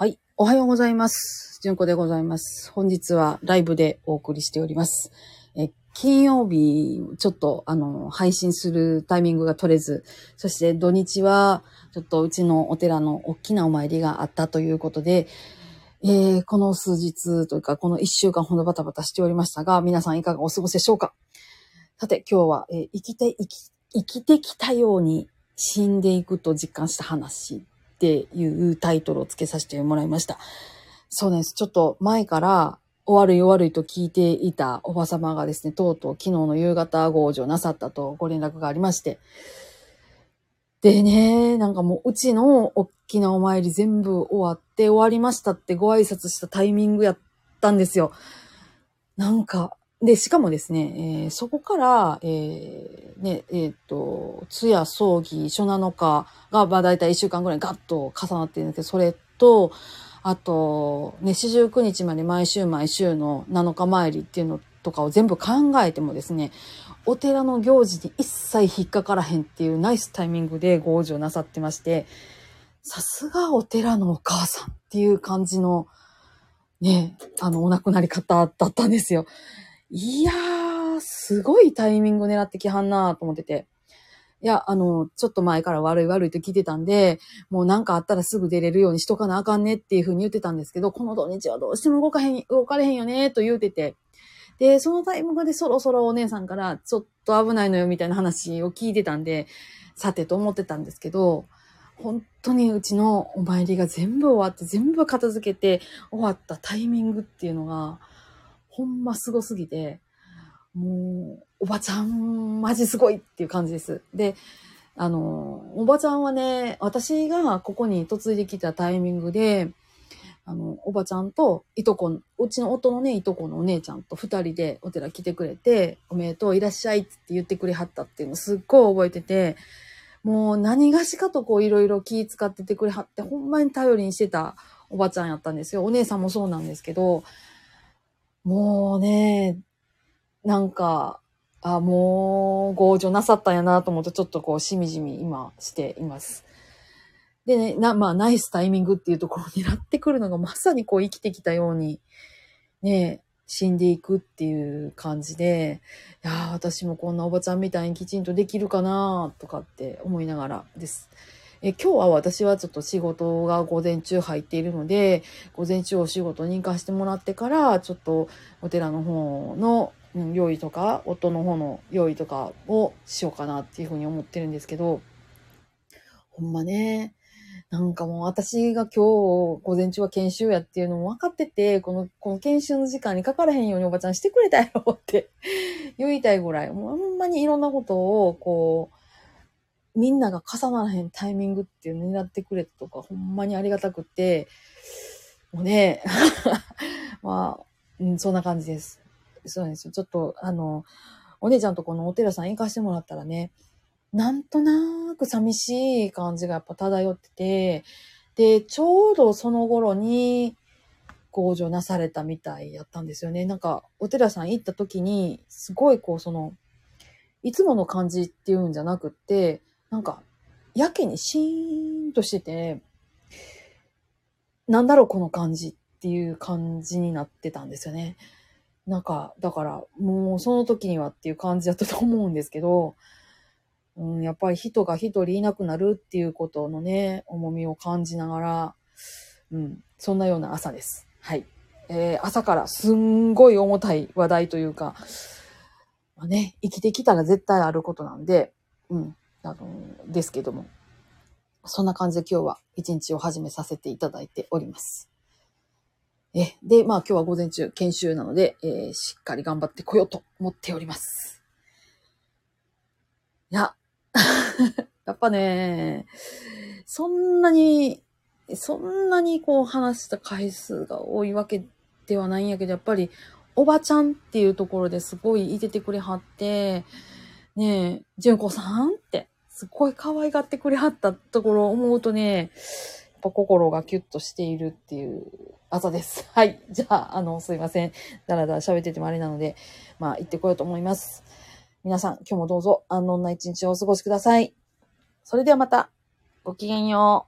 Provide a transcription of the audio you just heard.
はい。おはようございます。じゅんこでございます。本日はライブでお送りしております。え、金曜日、ちょっと、あの、配信するタイミングが取れず、そして土日は、ちょっとうちのお寺の大きなお参りがあったということで、えーこの数日というか、この一週間ほどバタバタしておりましたが、皆さんいかがお過ごしでしょうか？さて、今日は、えー生きて、生き、生きてきたように死んでいくと実感した話っていうタイトルを付けさせてもらいました。そうです。ちょっと前から、お悪いお悪いと聞いていたおば様がですね、とうとう昨日の夕方ご往生なさったとご連絡がありまして。でね、なんかもううちの大きなお参り全部終わって終わりましたってご挨拶したタイミングやったんですよ。なんか、で、しかもですね、えーそこから、えーね、えっ、と、通夜、葬儀、初七日が、まあ大体1週間ぐらいガッと重なっているんですけど、それと、あと、ね、四十九日まで毎週毎週の7日参りっていうのとかを全部考えてもですね、お寺の行事に一切引っかからへんっていうナイスタイミングでご往生なさってまして、さすがお寺のお母さんっていう感じの、ね、あの、お亡くなり方だったんですよ。いやー、すごいタイミングを狙ってきはんなーと思ってて。いや、あの、ちょっと前から悪い悪いと聞いてたんで、もうなんかあったらすぐ出れるようにしとかなあかんねっていうふうに言ってたんですけど、この土日はどうしても動かへん、動かれへんよねと言うてて。で、そのタイミングでそろそろお姉さんからちょっと危ないのよみたいな話を聞いてたんで、さてと思ってたんですけど、本当にうちのお参りが全部終わって、全部片付けて終わったタイミングっていうのが、ほんますごすぎて、もう、おばちゃん、マジすごいっていう感じです。で、あの、おばちゃんはね、私がここに嫁いできたタイミングで、あの、おばちゃんと、いとこ、うちの夫のね、いとこのお姉ちゃんと二人でお寺来てくれて、おめでとう、いらっしゃいって言ってくれはったっていうのすっごい覚えてて、もう何がしかとこういろいろ気使っててくれはって、ほんまに頼りにしてたおばちゃんやったんですよ。お姉さんもそうなんですけど、もうね、なんか、あ、もう、強情なさったんやなと思って、ちょっとこう、しみじみ今しています。でね、な、まあ、ナイスタイミングっていうところになってくるのが、まさにこう、生きてきたように、ね、死んでいくっていう感じで、いや私もこんなおばちゃんみたいにきちんとできるかなとかって思いながらです。え今日は私はちょっと仕事が午前中入っているので、午前中お仕事に行かしてもらってから、ちょっとお寺の方の用意とか、夫の方の用意とかをしようかなっていうふうに思ってるんですけど、ほんまね、なんかもう私が今日午前中は研修やっていうのも分かってて、この、この研修の時間にかからへんようにおばちゃんしてくれたやろって 言いたいぐらい、もうほんまにいろんなことをこう、みんなが重ならへんタイミングっていうの狙ってくれたとか、ほんまにありがたくて、もうね、まあ、うん、そんな感じです。そうなんですよ。ちょっと、あの、お姉ちゃんとこのお寺さん行かしてもらったらね、なんとなく寂しい感じがやっぱ漂ってて、で、ちょうどその頃に、強情なされたみたいやったんですよね。なんか、お寺さん行った時に、すごいこう、その、いつもの感じっていうんじゃなくって、なんか、やけにシーンとしてて、なんだろうこの感じっていう感じになってたんですよね。なんか、だから、もうその時にはっていう感じだったと思うんですけど、うん、やっぱり人が一人いなくなるっていうことのね、重みを感じながら、うん、そんなような朝です。はい。えー朝からすんごい重たい話題というか、まあね、生きてきたら絶対あることなんで、うん、あの、ですけども、そんな感じで今日は一日を始めさせていただいております。え、で、まあ今日は午前中研修なので、えーしっかり頑張ってこようと思っております。いや、やっぱね、そんなに、そんなにこう話した回数が多いわけではないんやけど、やっぱりおばちゃんっていうところですごいいててくれはって、ねえ、純子さんって、すっごい可愛がってくれはったところを思うとね、やっぱ心がキュッとしているっていう朝です。はい。じゃあ、あの、すいません。だらだら喋っててもあれなので、まあ、行ってこようと思います。皆さん、今日もどうぞ安穏な一日をお過ごしください。それではまた、ごきげんよう。